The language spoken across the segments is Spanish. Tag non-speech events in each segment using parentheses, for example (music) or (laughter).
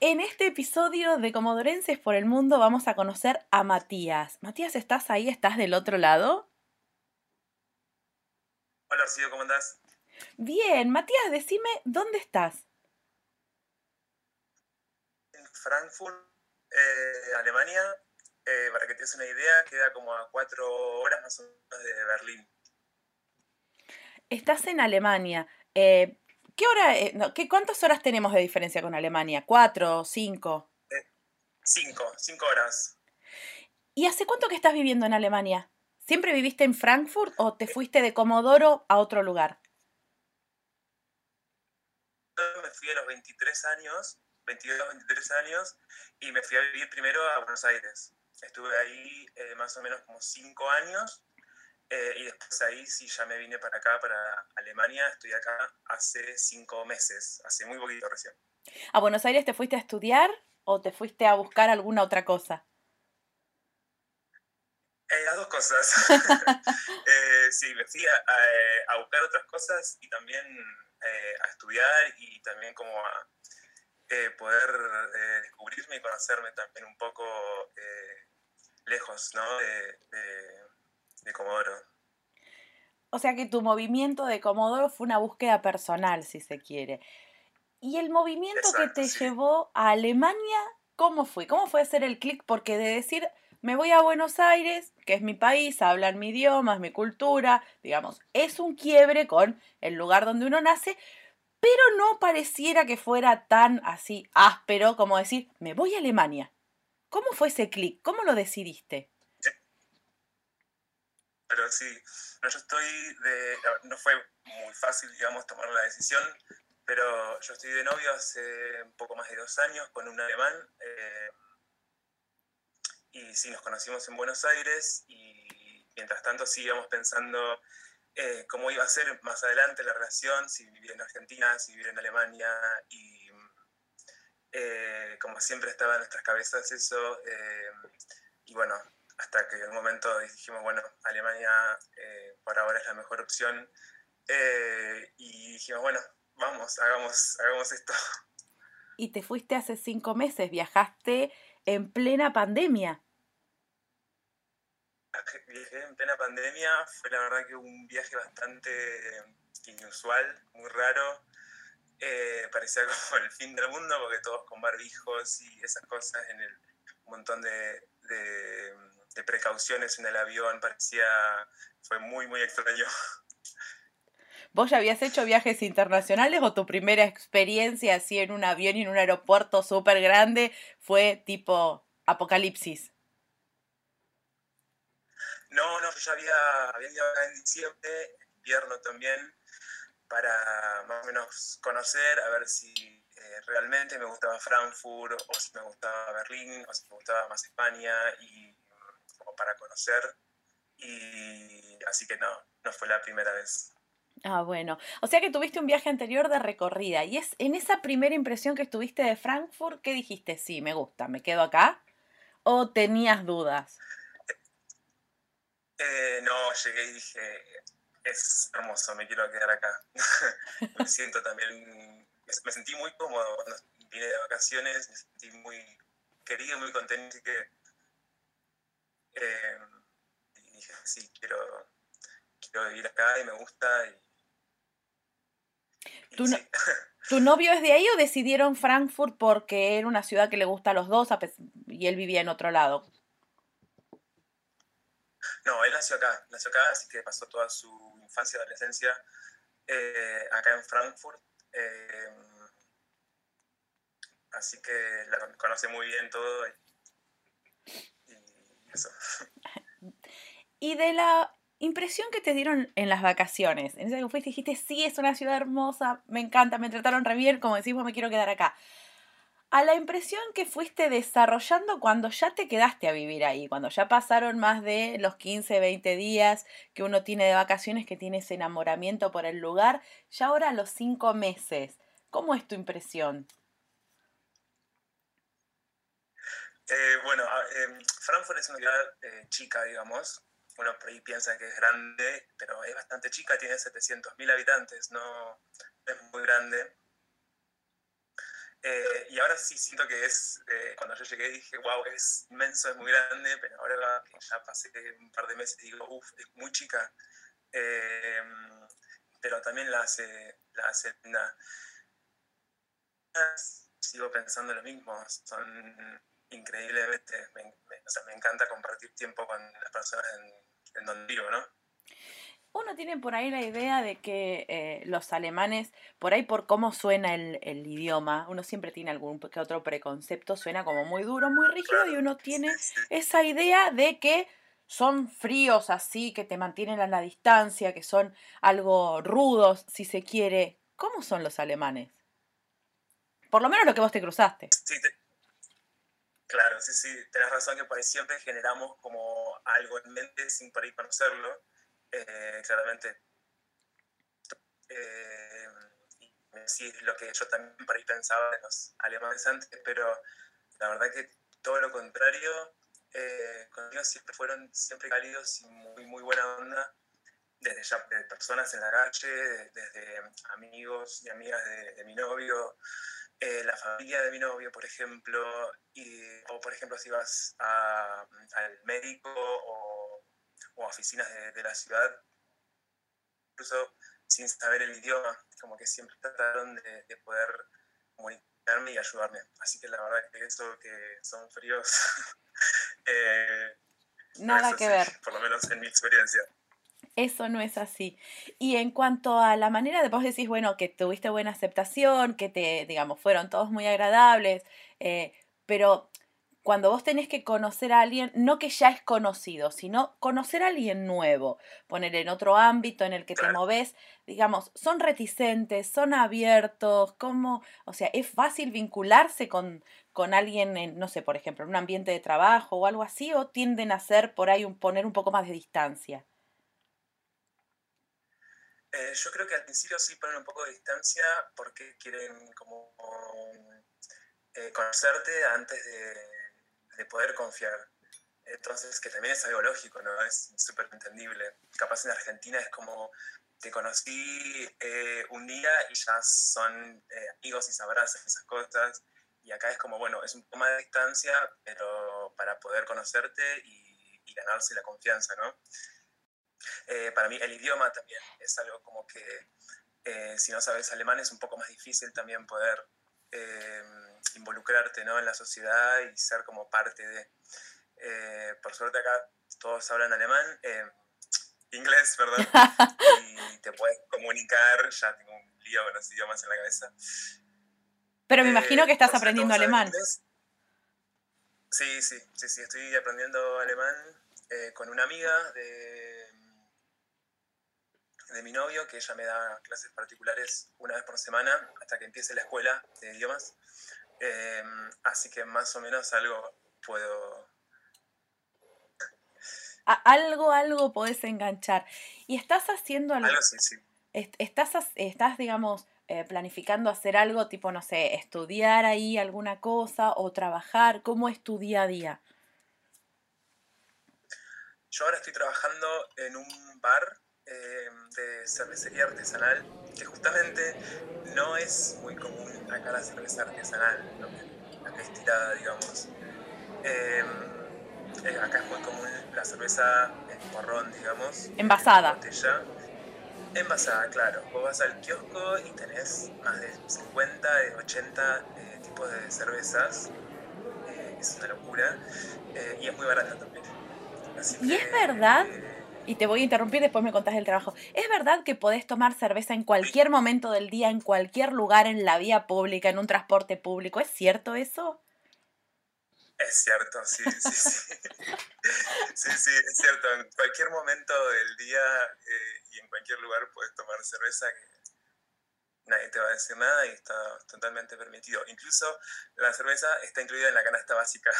En este episodio de Comodorenses por el Mundo vamos a conocer a Matías. Matías, ¿estás ahí? ¿Estás del otro lado? Hola, Rocío, ¿cómo andás? Bien, Matías, decime, ¿dónde estás? En Frankfurt, eh, Alemania. Eh, para que te des una idea, queda como a cuatro horas más o menos de Berlín. Estás en Alemania. Eh, ¿Qué hora, eh, no, ¿qué, ¿Cuántas horas tenemos de diferencia con Alemania? ¿Cuatro? ¿Cinco? Cinco, cinco horas. ¿Y hace cuánto que estás viviendo en Alemania? ¿Siempre viviste en Frankfurt o te fuiste de Comodoro a otro lugar? Me fui a los 23 años, 22, 23 años, y me fui a vivir primero a Buenos Aires. Estuve ahí eh, más o menos como cinco años eh, y después ahí sí ya me vine para acá, para Alemania. Estoy acá hace cinco meses, hace muy poquito recién. ¿A Buenos Aires te fuiste a estudiar o te fuiste a buscar alguna otra cosa? Eh, las dos cosas. (laughs) (laughs) eh, sí, me fui a, a, a, buscar otras cosas y también eh, a estudiar y también como a eh, poder descubrirme y conocerme también un poco lejos ¿no? de, de, de Comodoro. O sea que tu movimiento de Comodoro fue una búsqueda personal, si se quiere. ¿Y el movimiento Exacto, que te sí. llevó a Alemania, cómo fue? ¿Cómo fue hacer el clic? Porque de decir, me voy a Buenos Aires, que es mi país, hablan mi idioma, es mi cultura, digamos, es un quiebre con el lugar donde uno nace, pero no pareciera que fuera tan así áspero como decir, me voy a Alemania. ¿Cómo fue ese clic? ¿Cómo lo decidiste? Pero sí, yo estoy de. No fue muy fácil, digamos, tomar la decisión, pero yo estoy de novio hace un poco más de dos años con un alemán. Eh, y sí, nos conocimos en Buenos Aires y mientras tanto sí íbamos pensando eh, cómo iba a ser más adelante la relación, si vivir en Argentina, si vivir en Alemania y eh, como siempre estaba en nuestras cabezas eso. Eh, y bueno, hasta que en un momento dijimos, bueno, Alemania eh, por ahora es la mejor opción. Eh, y dijimos, bueno, vamos, hagamos, hagamos esto. Y te fuiste hace cinco meses, viajaste en plena pandemia. Viajé en plena pandemia, fue la verdad que un viaje bastante inusual, muy raro. Eh, parecía (laughs) como el fin del mundo porque todos con barbijos y esas cosas en el montón de, de, de, precauciones en el avión, parecía, fue muy, muy extraño. ¿Vos ya habías hecho viajes internacionales o tu primera experiencia así en un avión y en un aeropuerto súper grande fue tipo apocalipsis? No, no, yo ya había, había ido acá en diciembre, invierno también, para más o menos conocer, a ver si eh, realmente me gustaba Frankfurt, o si me gustaba Berlín, o si me gustaba más España, y como para conocer. Y así que no, no fue la primera vez. Ah, bueno. O sea que tuviste un viaje anterior de recorrida. Y es en esa primera impresión que estuviste de Frankfurt, ¿qué dijiste? Sí, me gusta, me quedo acá. ¿O tenías dudas? Eh, no, llegué y dije, es hermoso, me quiero quedar acá. (laughs) me siento también, me sentí muy cómodo cuando vine de vacaciones, me sentí muy querido, muy contento, así que eh, y dije, sí, quiero, quiero vivir acá y me gusta. Y, y ¿Tu, no, sí. (laughs) ¿Tu novio es de ahí o decidieron Frankfurt porque era una ciudad que le gusta a los dos y él vivía en otro lado? No, él nació acá, nació acá, así que pasó toda su infancia y adolescencia eh, acá en Frankfurt. Eh, así que la conoce muy bien todo. Y, y Y de la impresión que te dieron en las vacaciones, en esa que fuiste dijiste, sí, es una ciudad hermosa, me encanta, me trataron re bien, como decimos, me quiero quedar acá. a la impresión que fuiste desarrollando cuando ya te quedaste a vivir ahí, cuando ya pasaron más de los 15, 20 días que uno tiene de vacaciones, que tiene ese enamoramiento por el lugar, ya ahora los cinco meses. ¿Cómo es tu impresión? Eh, bueno, eh, Frankfurt es una ciudad eh, chica, digamos. Uno por ahí piensa que es grande, pero es bastante chica, tiene 700.000 habitantes, no es muy grande. Eh, y ahora sí siento que es, cuando yo llegué dije, wow, es inmenso, es muy grande, pero ahora ya pasé un par de meses digo, uff, es muy chica. Eh, pero también la hace, la hace. Sigo pensando lo mismo, son increíblemente, me, o sea, me encanta compartir tiempo con las personas en, en donde vivo, ¿no? uno tiene por ahí la idea de que eh, los alemanes, por ahí por cómo suena el, idioma, uno siempre tiene algún que otro preconcepto, suena como muy duro, muy rígido, y uno tiene esa idea de que son fríos así, que te mantienen a la distancia, que son algo rudos, si se quiere. ¿Cómo son los alemanes? Por lo menos lo que vos te cruzaste. Sí, claro, sí, sí, tenés razón que por ahí siempre generamos como algo en mente sin por ahí conocerlo eh, claramente. Eh, sí, es lo que yo también por ahí pensaba de los alemanes antes, pero la verdad que todo lo contrario, eh, conmigo siempre fueron siempre cálidos y muy, muy buena onda, desde ya de personas en la calle, desde amigos y amigas de, mi novio, eh, la familia de mi novio, por ejemplo, y, o por ejemplo si vas al médico o o oficinas de, la ciudad, incluso sin saber el idioma, como que siempre trataron de, poder comunicarme y ayudarme. Así que la verdad que eso que son fríos, (laughs) eh, nada que ver. Por lo menos en mi experiencia. Eso no es así. Y en cuanto a la manera de vos decís, bueno, que tuviste buena aceptación, que te, digamos, fueron todos muy agradables, eh, pero cuando vos tenés que conocer a alguien, no que ya es conocido, sino conocer a alguien nuevo, poner en otro ámbito en el que te moves, digamos, son reticentes, son abiertos, ¿cómo? O sea, es fácil vincularse con, con alguien en, no sé, por ejemplo, en un ambiente de trabajo o algo así, o tienden a ser por ahí un, poner un poco más de distancia. Eh, yo creo que al principio sí ponen un poco de distancia porque quieren como eh, conocerte antes de de poder confiar. Entonces, que también es algo lógico, ¿no? Es súper entendible. Capaz en Argentina es como, te conocí eh, un día y ya son eh, amigos y abrazan esas cosas. Y acá es como, bueno, es un poco más de distancia, pero para poder conocerte y, ganarse la confianza, ¿no? Eh, para mí el idioma también es algo como que si no sabes alemán es un poco más difícil también poder involucrarte ¿no? en la sociedad y ser como parte de... Eh, por suerte acá todos hablan alemán, eh, inglés, perdón, (laughs) y te puedes comunicar, ya tengo un lío con los idiomas en la cabeza. Pero me imagino que estás aprendiendo alemán. Sí, sí, sí, sí, estoy aprendiendo alemán eh, con una amiga de, de mi novio, que ella me da clases particulares una vez por semana hasta que empiece la escuela de idiomas. Em, así que más o menos algo puedo... algo, algo podés enganchar. ¿Y estás haciendo algo? Algo sí, sí. Estás, estás digamos, eh, planificando hacer algo tipo, no sé, estudiar ahí alguna cosa o trabajar? ¿Cómo es tu día a día? Yo ahora estoy trabajando en un bar eh, de cervecería artesanal, que justamente no es muy común acá la cerveza artesanal, la que es tirada, digamos. Em, eh, acá es muy común la cerveza en porrón, digamos. Envasada. En botella. Envasada, claro. Vos vas al kiosco y tenés más de 50, 80 eh, tipos de cervezas. es una locura. y es muy barata también. ¿Y es verdad? Y te voy a interrumpir, después me contás el trabajo. ¿Es verdad que podés tomar cerveza en cualquier momento del día, en cualquier lugar, en la vía pública, en un transporte público? ¿Es cierto eso? Es cierto, sí, sí, sí. (laughs) sí, sí, es cierto. En cualquier momento del día eh, y en cualquier lugar puedes tomar cerveza. nadie te va a decir nada y está totalmente permitido. Incluso la cerveza está incluida en la canasta básica.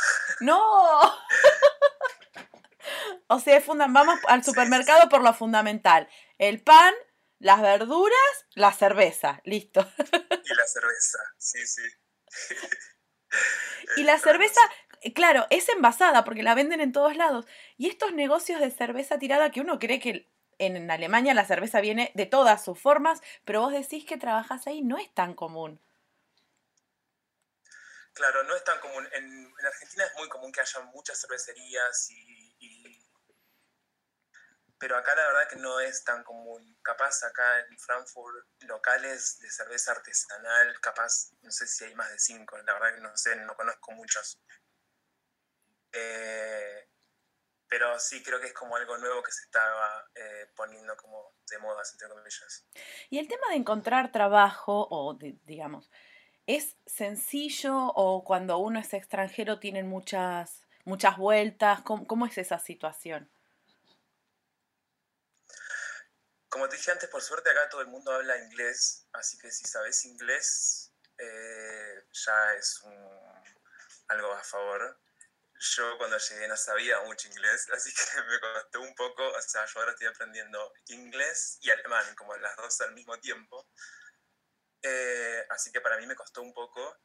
¡No! (laughs) (laughs) o sea, vamos al supermercado por lo fundamental. El pan, las verduras, la cerveza. Listo. y la cerveza, sí, sí. (laughs) y la cerveza, claro, es envasada porque la venden en todos lados. Y estos negocios de cerveza tirada que uno cree que en Alemania la cerveza viene de todas sus formas, pero vos decís que trabajas ahí, no es tan común. Claro, no es tan común. En, Argentina es muy común que haya muchas cervecerías y, Pero acá la verdad que no es tan común. Capaz acá en Frankfurt, locales de cerveza artesanal, capaz, no sé si hay más de cinco, la verdad que no sé, no conozco muchos. Eh, pero sí creo que es como algo nuevo que se estaba eh, poniendo como de moda, entre comillas. Y el tema de encontrar trabajo, o digamos, ¿es sencillo o cuando uno es extranjero tienen muchas, muchas vueltas? ¿Cómo, es esa situación? Como te dije antes, por suerte acá todo el mundo habla inglés, así que si sabes inglés eh, ya es algo a favor yo cuando llegué no sabía mucho inglés, (laughs) así que me costó un poco, o sea, yo ahora estoy aprendiendo inglés y alemán, como las dos al mismo tiempo. Eh, así que para mí me costó un poco.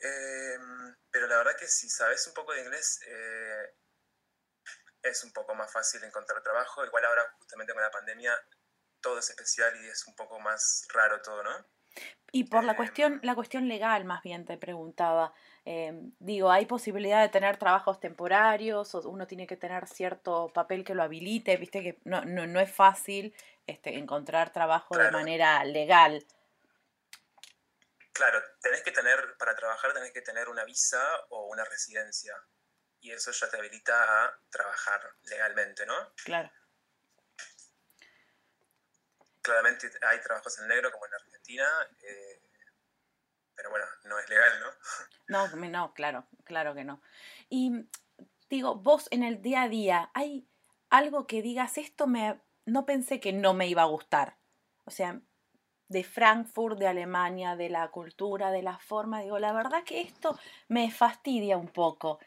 Em, pero la verdad que si sabes un poco de inglés, eh, es un poco más fácil encontrar trabajo. Igual ahora, justamente con la pandemia, todo es especial y es un poco más raro todo, ¿no? Y por la cuestión, em. la cuestión legal, más bien te preguntaba. Em, digo, ¿hay posibilidad de tener trabajos temporarios o uno tiene que tener cierto papel que lo habilite? Viste que no, no, es fácil este, encontrar trabajo de manera legal. Claro, tenés que tener, para trabajar tenés que tener una visa o una residencia. Y eso ya te habilita a trabajar legalmente, ¿no? Claro. Claramente hay trabajos en negro como en Argentina. Eh, pero bueno, no es legal, ¿no? (laughs) No, no, claro, claro que no. Y digo, vos en el día a día, ¿hay algo que digas, esto me, no pensé que no me iba a gustar? O sea, de Frankfurt, de Alemania, de la cultura, de la forma, digo, la verdad que esto me fastidia un poco.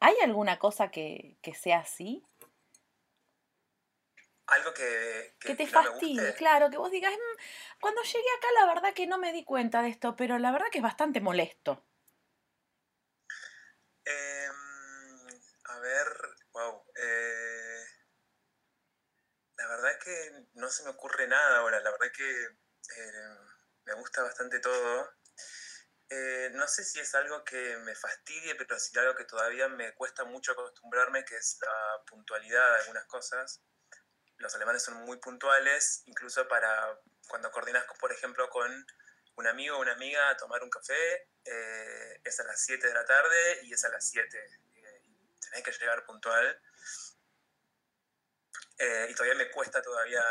¿Hay alguna cosa que, que sea así? algo que, que, te fastidie, claro, que vos digas, mm, cuando llegué acá la verdad que no me di cuenta de esto, pero la verdad que es bastante molesto. Em, a ver, wow. Eh, la verdad que no se me ocurre nada ahora, la verdad que eh, me gusta bastante todo. Eh, no sé si es algo que me fastidie, pero sí algo que todavía me cuesta mucho acostumbrarme, que es la puntualidad de algunas cosas los alemanes son muy puntuales, incluso para cuando coordinas, por ejemplo, con un amigo o una amiga a tomar un café, eh, es a las 7 de la tarde y es a las 7. Eh, tenés que llegar puntual. Eh, y todavía me cuesta todavía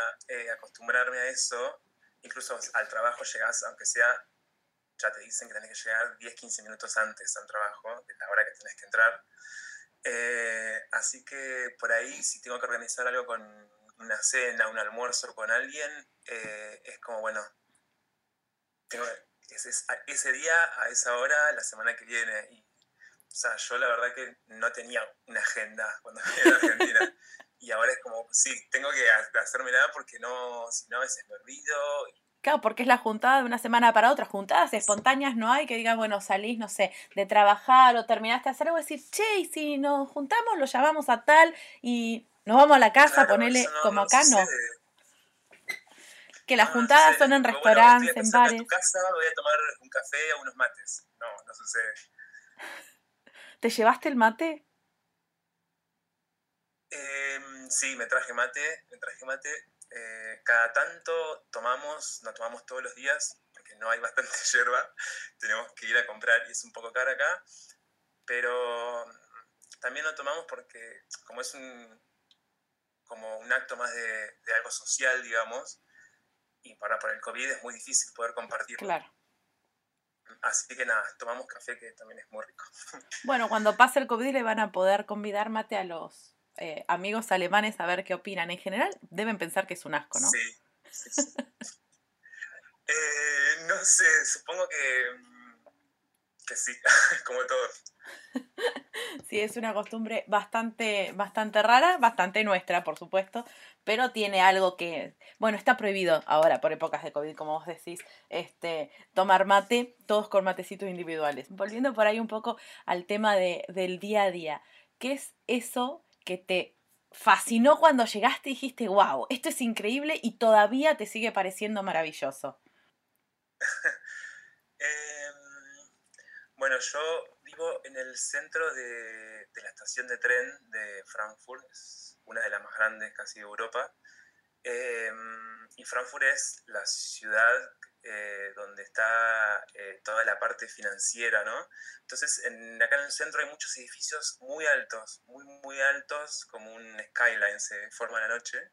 acostumbrarme a eso. Incluso al trabajo llegás, aunque sea, ya te dicen que tenés que llegar 10, 15 minutos antes al trabajo, de la hora que tenés que entrar. así que por ahí, si tengo que organizar algo con una cena, un almuerzo con alguien, eh, es como, bueno, tengo, ese, día, a esa hora, la semana que viene. Y, o sea, yo la verdad que no tenía una agenda cuando vine a Argentina. (laughs) y ahora es como, sí, tengo que hacerme nada porque no, si no, a veces me olvido. Claro, porque es la juntada de una semana para otra. Juntadas espontáneas no hay que digan, bueno, salís, no sé, de trabajar o terminaste de hacer algo y decir, che, y si nos juntamos, lo llamamos a tal y nos vamos a la casa, ponele como acá, no. Que las juntadas son en restaurantes, en bares. A casa, voy a tomar un café o unos mates. No, no sucede. ¿Te llevaste el mate? Em, sí, me traje mate, me traje mate. Eh, cada tanto tomamos, no tomamos todos los días, porque no hay bastante (laughs) hierba. Tenemos que ir a comprar y es un poco cara acá. Pero también lo tomamos porque como es un, como un acto más de, algo social, digamos, y para, para el COVID es muy difícil poder compartir. Claro. Así que nada, tomamos café que también es muy rico. (laughs) Bueno, cuando pase el COVID le van a poder convidar mate a los eh, amigos alemanes a ver qué opinan. En general deben pensar que es un asco, ¿no? Sí. (laughs) Eh, no sé, supongo que, mm, que sí, (laughs) como todos. (laughs) Sí, es una costumbre bastante, bastante rara, bastante nuestra, por supuesto, pero tiene algo que, bueno, está prohibido ahora por épocas de COVID, como vos decís, este, tomar mate, todos con matecitos individuales. Volviendo por ahí un poco al tema de, del día a día, ¿qué es eso que te fascinó cuando llegaste y dijiste, wow, esto es increíble y todavía te sigue pareciendo maravilloso? (laughs) Em, bueno, yo vivo en el centro de, la estación de tren de Frankfurt, una de las más grandes casi de Europa. Em, y Frankfurt es la ciudad eh, donde está eh, toda la parte financiera, ¿no? Entonces, en, acá en el centro hay muchos edificios muy altos, muy, muy altos, como un skyline se forma en la noche.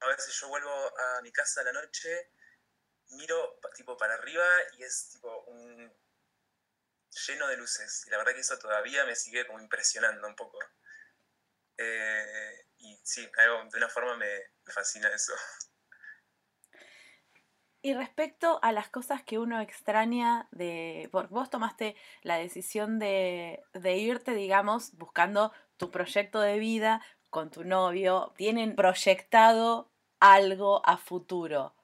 A veces yo vuelvo a mi casa a la noche, miro tipo para arriba y es tipo un lleno de luces. Y la verdad que eso todavía me sigue como impresionando un poco. Eh, y sí, de una forma me, fascina eso. Y respecto a las cosas que uno extraña de. Porque vos tomaste la decisión de, de, irte, digamos, buscando tu proyecto de vida con tu novio. Tienen proyectado algo a futuro.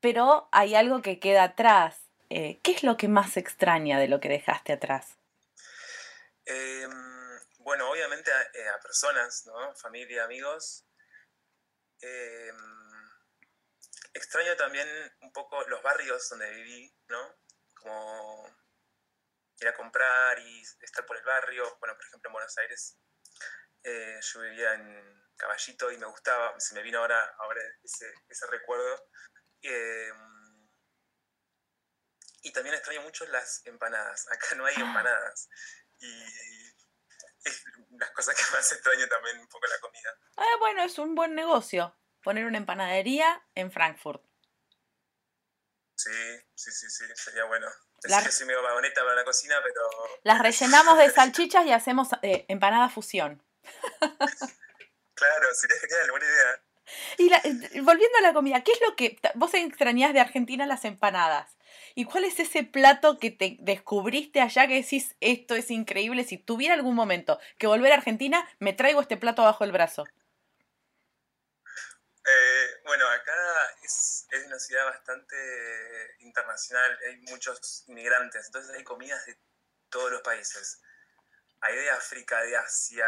Pero hay algo que queda atrás. Eh, ¿qué es lo que más extraña de lo que dejaste atrás? Em, bueno, obviamente eh, a, personas, ¿no? Familia, amigos. Em, extraño también un poco los barrios donde viví, ¿no? Como ir a comprar y estar por el barrio. Bueno, por ejemplo, en Buenos Aires eh, yo vivía en Caballito y me gustaba, se me vino ahora, ahora ese, recuerdo. Em, y también extraño mucho las empanadas. (laughs) Acá no hay empanadas. Y es las cosas que más extraño también un poco la comida. Ah, bueno, es un buen negocio. Poner una empanadería en Frankfurt. Sí, sí, sí, sí, sería bueno. La... que soy medio vagoneta para la cocina, pero... Las rellenamos de (laughs) salchichas y hacemos eh, empanada fusión. claro, sería genial, buena idea. Y eh, volviendo a la comida, ¿qué es lo que vos extrañás de Argentina las empanadas? ¿Y cuál es ese plato que te descubriste allá que decís, esto es increíble? Si tuviera algún momento que volver a Argentina, me traigo este plato bajo el brazo. Eh, bueno, acá es, una ciudad bastante internacional, hay muchos inmigrantes, entonces hay comidas de todos los países. Hay de África, de Asia,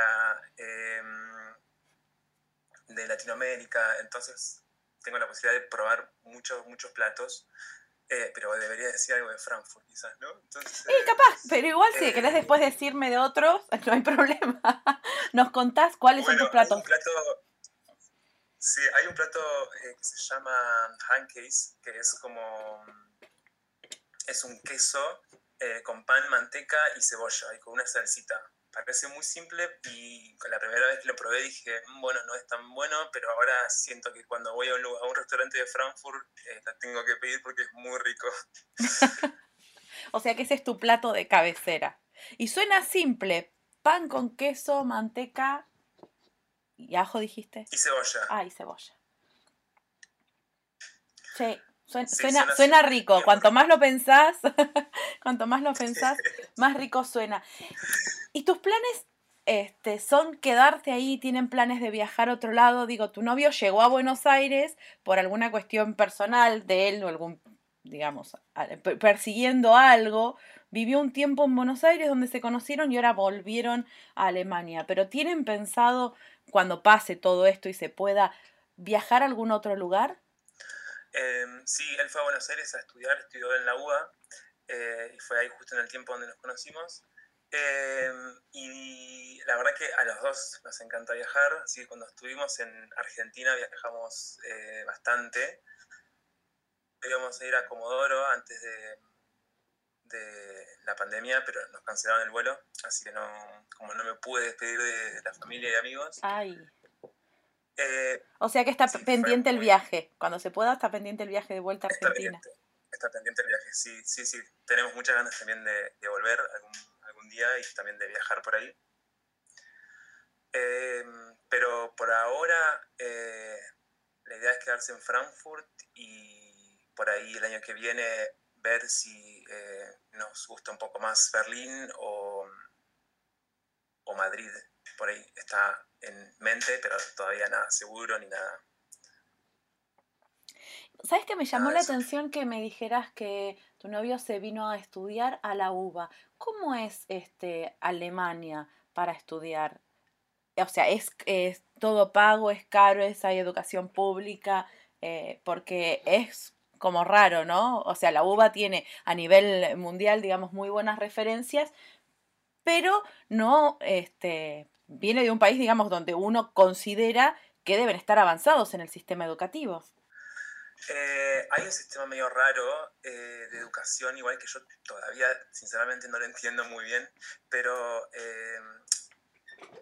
em, de Latinoamérica, entonces tengo la posibilidad de probar muchos, muchos platos. Eh, pero debería decir algo de Frankfurt, quizás, ¿no? Entonces, eh, capaz, pero igual si eh, querés después decirme de otros, (laughs) no hay problema. Nos contás cuáles son tus platos. Un plato, sí, hay un plato que se llama Hankes, que es como. Es un queso con pan, manteca y cebolla, y con una salsita parece muy simple y la primera vez que lo probé dije, mm, bueno, no es tan bueno, pero ahora siento que cuando voy a un, a un restaurante de Frankfurt eh, la tengo que pedir porque es muy rico. (laughs) o sea que ese es tu plato de cabecera. Y suena simple, pan con queso, manteca y ajo dijiste. Y cebolla. Ah, y cebolla. Sí. Suena, suena, rico. Cuanto más lo pensás, (laughs) cuanto más lo pensás, (laughs) más rico suena. ¿Y tus planes este, son quedarte ahí? ¿Tienen planes de viajar a otro lado? Digo, tu novio llegó a Buenos Aires por alguna cuestión personal de él o algún, digamos, persiguiendo algo. Vivió un tiempo en Buenos Aires donde se conocieron y ahora volvieron a Alemania. Pero ¿tienen pensado cuando pase todo esto y se pueda viajar a algún otro lugar? Em, sí, él fue a Buenos Aires a estudiar, estudió en la UBA eh, y fue ahí justo en el tiempo donde nos conocimos. Em, y la verdad que a los dos nos encanta viajar, así que cuando estuvimos en Argentina viajamos eh, bastante. Íbamos a ir a Comodoro antes de, la pandemia, pero nos cancelaron el vuelo, así que no, como no me pude despedir de la familia y amigos. Ay. Eh, o sea que está pendiente el viaje. Cuando se pueda, está pendiente el viaje de vuelta a Argentina. Está pendiente, el viaje, sí, sí, sí. Tenemos muchas ganas también de, de volver algún, algún, día y también de viajar por ahí. Eh, pero por ahora eh, la idea es quedarse en Frankfurt y por ahí el año que viene ver si eh, nos gusta un poco más Berlín o, o Madrid. Por ahí está en mente, pero todavía nada seguro ni nada. ¿Sabes que me llamó la atención que me dijeras que tu novio se vino a estudiar a la UBA? ¿Cómo es este Alemania para estudiar? O sea, ¿es, es todo pago, es caro, es, hay educación pública? Eh, porque es como raro, ¿no? O sea, la UBA tiene a nivel mundial, digamos, muy buenas referencias, pero no este, viene de un país, digamos, donde uno considera que deben estar avanzados en el sistema educativo. Eh, hay un sistema medio raro eh, de educación, igual que yo todavía sinceramente no lo entiendo muy bien, pero eh,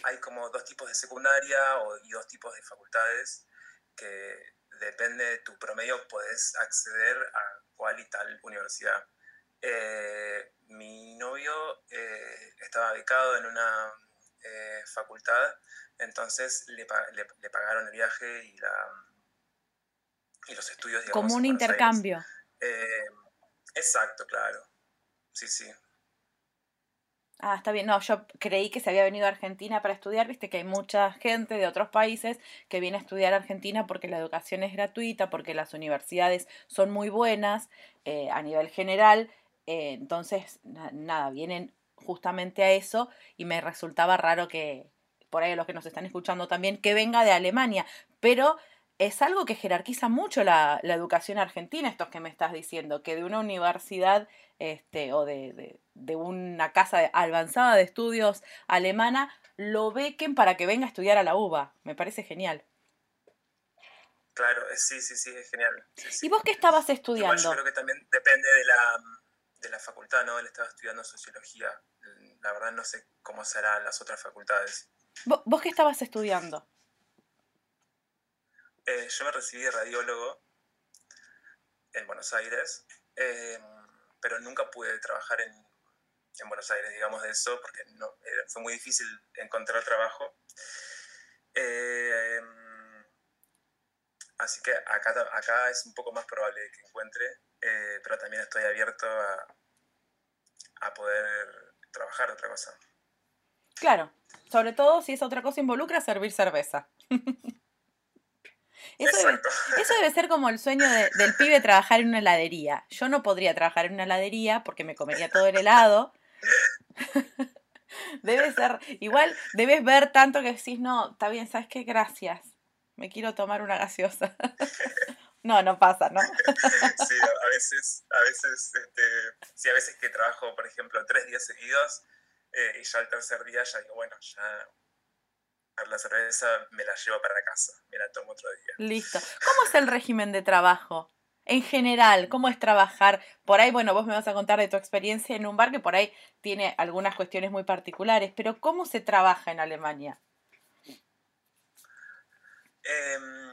hay como dos tipos de secundaria y dos tipos de facultades que depende de tu promedio puedes acceder a cual y tal universidad. mi novio estaba becado en una facultad, entonces le, le pagaron el viaje y la y los estudios. Como un intercambio. Eh, exacto, claro. Sí, sí. Ah, está bien. No, yo creí que se había venido a Argentina para estudiar. Viste que hay mucha gente de otros países que viene a estudiar a Argentina porque la educación es gratuita, porque las universidades son muy buenas eh, a nivel general. Eh, entonces, nada, vienen justamente a eso y me resultaba raro que, por ahí los que nos están escuchando también, que venga de Alemania. Pero es algo que jerarquiza mucho la, educación argentina, estos que me estás diciendo, que de una universidad este, o de, una casa avanzada de estudios alemana lo bequen para que venga a estudiar a la UBA. Me parece genial. Claro, sí, sí, sí, es genial. ¿Y vos qué estabas estudiando? yo creo que también depende de la, de la facultad, ¿no? Él estaba estudiando sociología. La verdad no sé cómo serán las otras facultades. ¿Vos qué estabas estudiando? Eh, yo me recibí de radiólogo en Buenos Aires, em, pero nunca pude trabajar en, en, Buenos Aires, digamos de eso, porque no, fue muy difícil encontrar trabajo. Em, así que acá, acá es un poco más probable que encuentre, eh, pero también estoy abierto a, a poder trabajar otra cosa. Claro, sobre todo si esa otra cosa involucra servir cerveza. (laughs) Eso debe, (laughs) eso debe, ser como el sueño del pibe trabajar en una heladería. Yo no podría trabajar en una heladería porque me comería todo el helado. (laughs) Debe ser, igual debes ver tanto que decís, no, está bien, ¿sabes qué? Gracias. Me quiero tomar una gaseosa. No, no pasa, ¿no? (laughs) Sí, a veces, a veces, este, sí, a veces que trabajo, por ejemplo, tres días seguidos eh, y ya el tercer día ya digo, bueno, ya la cerveza me la llevo para casa, me la tomo otro día. Listo. ¿Cómo es el régimen de trabajo? En general, ¿cómo es trabajar? Por ahí, bueno, vos me vas a contar de tu experiencia en un bar que por ahí tiene algunas cuestiones muy particulares, pero ¿cómo se trabaja en Alemania? Em,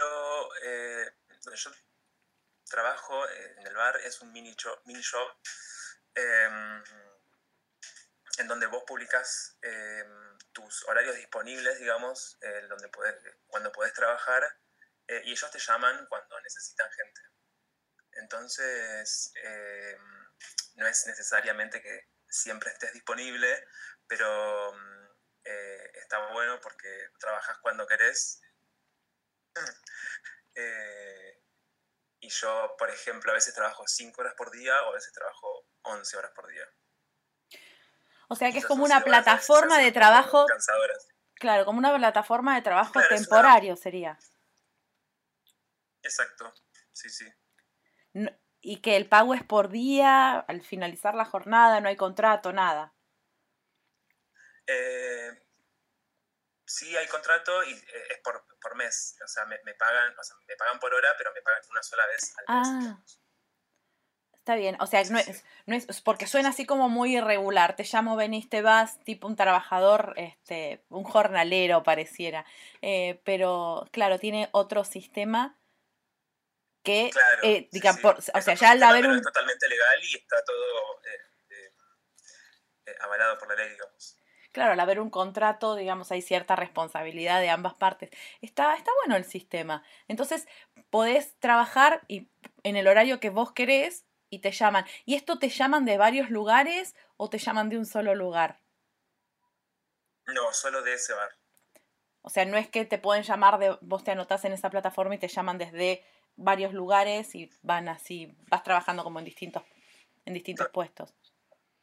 yo, eh, yo, trabajo en el bar, es un mini show, mini show em, en donde vos publicas em, tus horarios disponibles, digamos, eh, donde puedes, cuando puedes trabajar, eh, y ellos te llaman cuando necesitan gente. Entonces, eh, no es necesariamente que siempre estés disponible, pero está bueno porque trabajas cuando querés. Y yo, por ejemplo, a veces trabajo 5 horas por día o a veces trabajo 11 horas por día. O sea que es como una plataforma de trabajo. Claro, como una plataforma de trabajo temporario sería. Exacto, sí, sí. y que el pago es por día, al finalizar la jornada, no hay contrato, nada. Eh, sí hay contrato y eh, es por, mes. O sea, me, pagan, o sea, me pagan por hora, pero me pagan una sola vez al mes. Ah. Está bien, o sea, no es, no es, porque suena así como muy irregular. Te llamo, veniste, vas, tipo un trabajador, este, un jornalero pareciera. Eh, pero claro, tiene otro sistema que, eh, digamos, o sea, ya al haber un... Es totalmente legal y está todo eh, avalado por la ley, digamos. Claro, al haber un contrato, digamos, hay cierta responsabilidad de ambas partes. Está, está bueno el sistema. Entonces, podés trabajar y, en el horario que vos querés y te llaman. ¿Y esto te llaman de varios lugares o te llaman de un solo lugar? No, solo de ese bar. O sea, no es que te pueden llamar de, vos te anotás en esa plataforma y te llaman desde varios lugares y van así, vas trabajando como en distintos, en distintos puestos.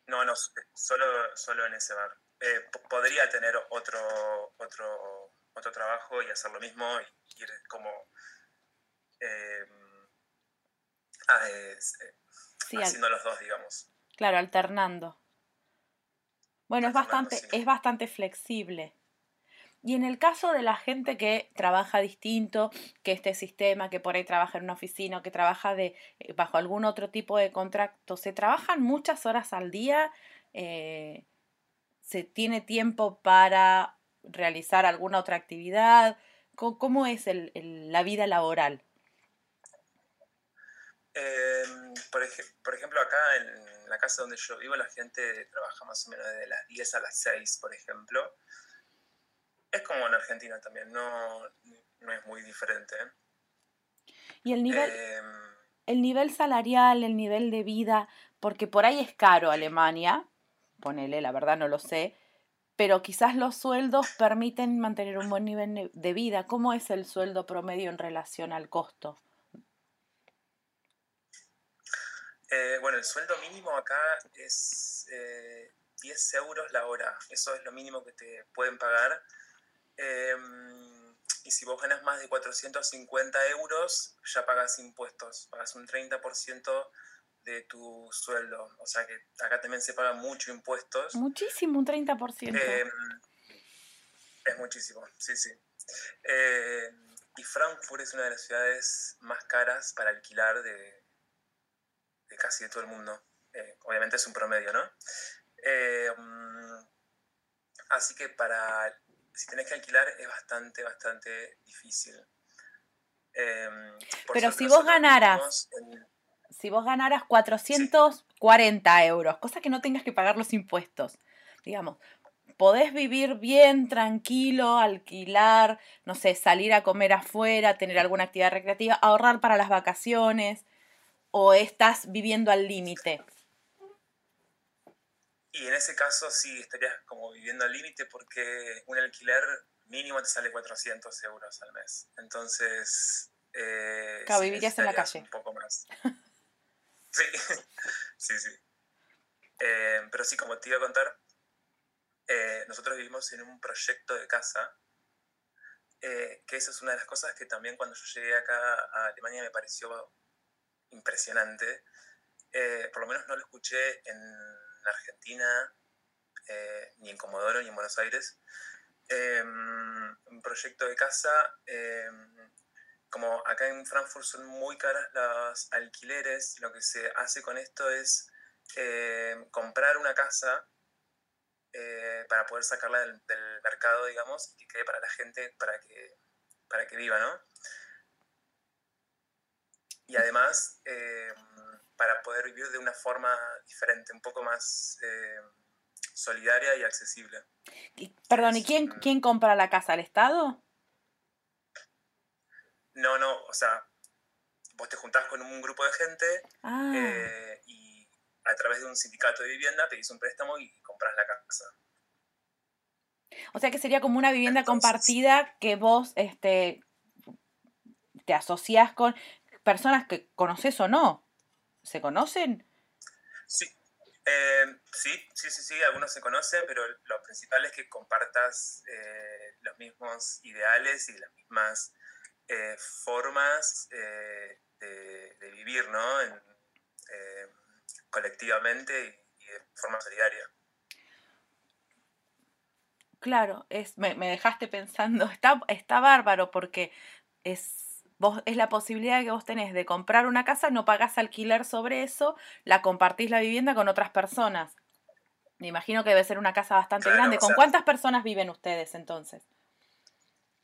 No, no, solo, solo en ese bar. Eh, podría tener otro, otro, otro trabajo y hacer lo mismo y ir como em, ah, eh, haciendo los dos, digamos. Claro, alternando. Bueno, es bastante, es bastante flexible. Y en el caso de la gente que trabaja distinto que este sistema, que por ahí trabaja en una oficina, que trabaja de, eh, bajo algún otro tipo de contrato, ¿se trabajan muchas horas al día? Eh, ¿Se tiene tiempo para realizar alguna otra actividad? ¿Cómo, es el, la vida laboral? Em, por, por, ejemplo, acá en la casa donde yo vivo, la gente trabaja más o menos de las 10 a las 6, por ejemplo. Es como en Argentina también, no, es muy diferente. Y el nivel, em, el nivel salarial, el nivel de vida, porque por ahí es caro Alemania, ponele, la verdad no lo sé, pero quizás los sueldos permiten mantener un buen nivel de vida. ¿Cómo es el sueldo promedio en relación al costo? Eh, bueno, el sueldo mínimo acá es 10 eh, euros la hora. Eso es lo mínimo que te pueden pagar. Em, y si vos ganas más de 450 euros, ya pagas impuestos, pagas un 30% de tu sueldo. O sea que acá también se pagan mucho impuestos. Muchísimo, un 30%. Em, es muchísimo, sí, sí. Em, y Frankfurt es una de las ciudades más caras para alquilar de, de casi de todo el mundo. Eh, obviamente es un promedio, ¿no? así que para si tenés que alquilar es bastante, bastante difícil. Pero si vos ganaras, si vos ganaras 440 euros, cosa que no tengas que pagar los impuestos, digamos, podés vivir bien, tranquilo, alquilar, no sé, salir a comer afuera, tener alguna actividad recreativa, ahorrar para las vacaciones, o estás viviendo al límite. Y en ese caso sí estarías como viviendo al límite porque un alquiler mínimo te sale 400 euros al mes. Entonces... Eh, claro, vivirías en la calle. Un poco más. (laughs) sí, (laughs) sí, sí. Eh, pero sí, como te iba a contar, eh, nosotros vivimos en un proyecto de casa, eh, que esa es una de las cosas que también cuando yo llegué acá a Alemania me pareció impresionante. por lo menos no lo escuché en Argentina, ni en Comodoro, ni en Buenos Aires. Un proyecto de casa, como acá en Frankfurt son muy caras los alquileres, lo que se hace con esto es em, comprar una casa eh, para poder sacarla del, mercado, digamos, y que quede para la gente, para que, para que viva, ¿no? Y además, para poder vivir de una forma diferente, un poco más eh, solidaria y accesible. perdón, ¿y quién, quién compra la casa? ¿El Estado? No, no, o sea, vos te juntás con un grupo de gente ah. eh, y a través de un sindicato de vivienda pedís un préstamo y compras la casa. O sea que sería como una vivienda compartida que vos este, te asociás con personas que conoces o no. ¿Se conocen? Sí, eh, sí, sí, sí, sí, algunos se conocen, pero lo principal es que compartas eh, los mismos ideales y las mismas eh, formas de, vivir, ¿no? colectivamente y, de forma solidaria. Claro, es, me, me dejaste pensando, (laughs) está, está bárbaro porque es Vos, es la posibilidad que vos tenés de comprar una casa, no pagás alquiler sobre eso, la compartís la vivienda con otras personas. Me imagino que debe ser una casa bastante grande. ¿Con cuántas personas viven ustedes entonces?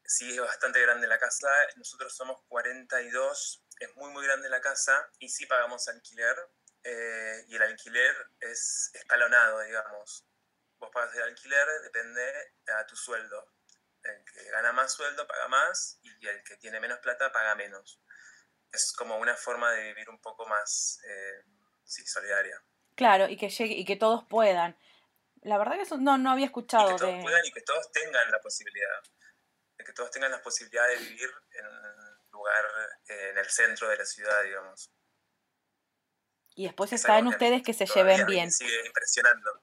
Sí, es bastante grande la casa. Nosotros somos 42. Es muy, muy grande la casa y sí pagamos alquiler. Eh, y el alquiler es escalonado, digamos. vos pagas el alquiler depende a tu sueldo. El que gana más sueldo paga más y el que tiene menos plata paga menos. Es como una forma de vivir un poco más eh, solidaria. Claro, y que llegue, y que todos puedan. La verdad que eso no, no había escuchado. Y que todos puedan y que todos tengan la posibilidad. De que todos tengan la posibilidad de vivir en un lugar eh, en el centro de la ciudad, digamos. Y después está en ustedes que se lleven bien. Sigue impresionando.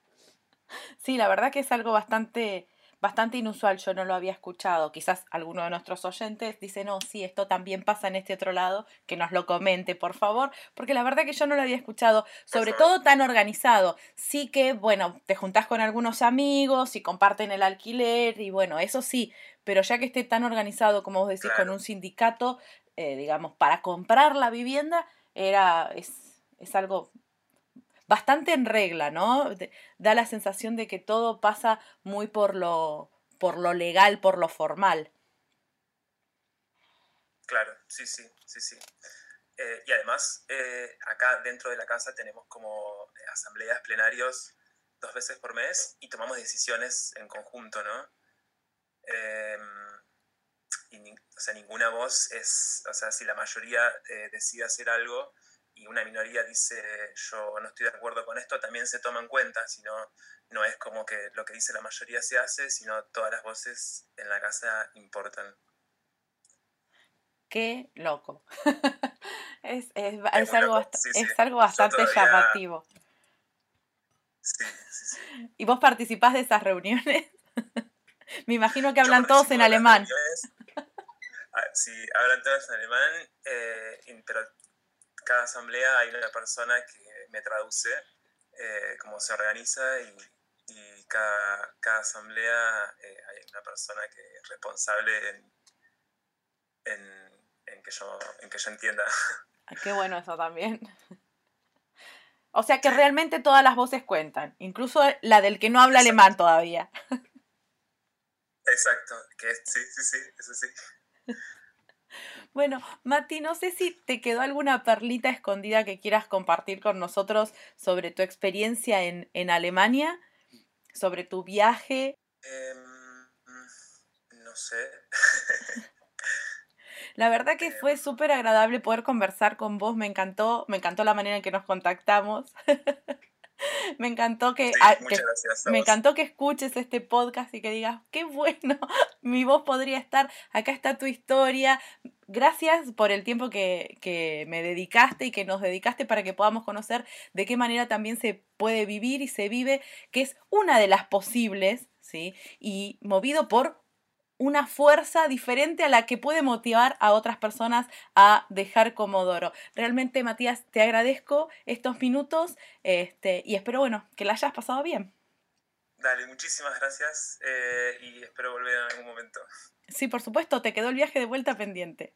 Sí, la verdad que es algo bastante, bastante inusual, yo no lo había escuchado. Quizás alguno de nuestros oyentes dice, no, sí, esto también pasa en este otro lado, que nos lo comente, por favor, porque la verdad que yo no lo había escuchado, sobre todo tan organizado. Sí que, bueno, te juntás con algunos amigos y comparten el alquiler y bueno, eso sí, pero ya que esté tan organizado, como vos decís, con un sindicato, eh, digamos, para comprar la vivienda, era, es, es algo bastante en regla, ¿no? Da la sensación de que todo pasa muy por lo, por lo legal, por lo formal. Claro, sí, sí, sí, sí. Eh, y además, eh, acá dentro de la casa tenemos como asambleas plenarios dos veces por mes y tomamos decisiones en conjunto, ¿no? Em, o sea, ninguna voz es, o sea, si la mayoría eh, decide hacer algo, y una minoría dice yo no estoy de acuerdo con esto, también se toma en cuenta, sino no es como que lo que dice la mayoría se hace, sino todas las voces en la casa importan. Qué loco. (laughs) es, es, es, algo, es algo bastante llamativo. Sí, sí, sí. ¿Y vos participás de esas reuniones? (laughs) Me imagino que hablan todos en alemán. Ah, sí, hablan todos en alemán, eh, pero cada asamblea hay una persona que me traduce eh, cómo se organiza y, cada, asamblea eh, hay una persona que es responsable en, que, yo, en que yo entienda. Qué bueno eso también. (laughs) O sea que realmente todas las voces cuentan, incluso la del que no habla alemán todavía. (laughs) Exacto, que sí, sí, sí, eso sí. Bueno, Mati, no sé si te quedó alguna perlita escondida que quieras compartir con nosotros sobre tu experiencia en, Alemania, sobre tu viaje. Em, no sé. (laughs) La verdad que fue em. súper agradable poder conversar con vos, me encantó, me encantó la manera en que nos contactamos. (laughs) me encantó que, me encantó que escuches este podcast y que digas, qué bueno, (laughs) mi voz podría estar, acá está tu historia. Gracias por el tiempo que, que me dedicaste y que nos dedicaste para que podamos conocer de qué manera también se puede vivir y se vive, que es una de las posibles, ¿sí? Y movido por una fuerza diferente a la que puede motivar a otras personas a dejar Comodoro. Realmente, Matías, te agradezco estos minutos este, y espero, bueno, que la hayas pasado bien. Dale, muchísimas gracias eh, y espero volver en algún momento. Sí, por supuesto, te quedó el viaje de vuelta pendiente.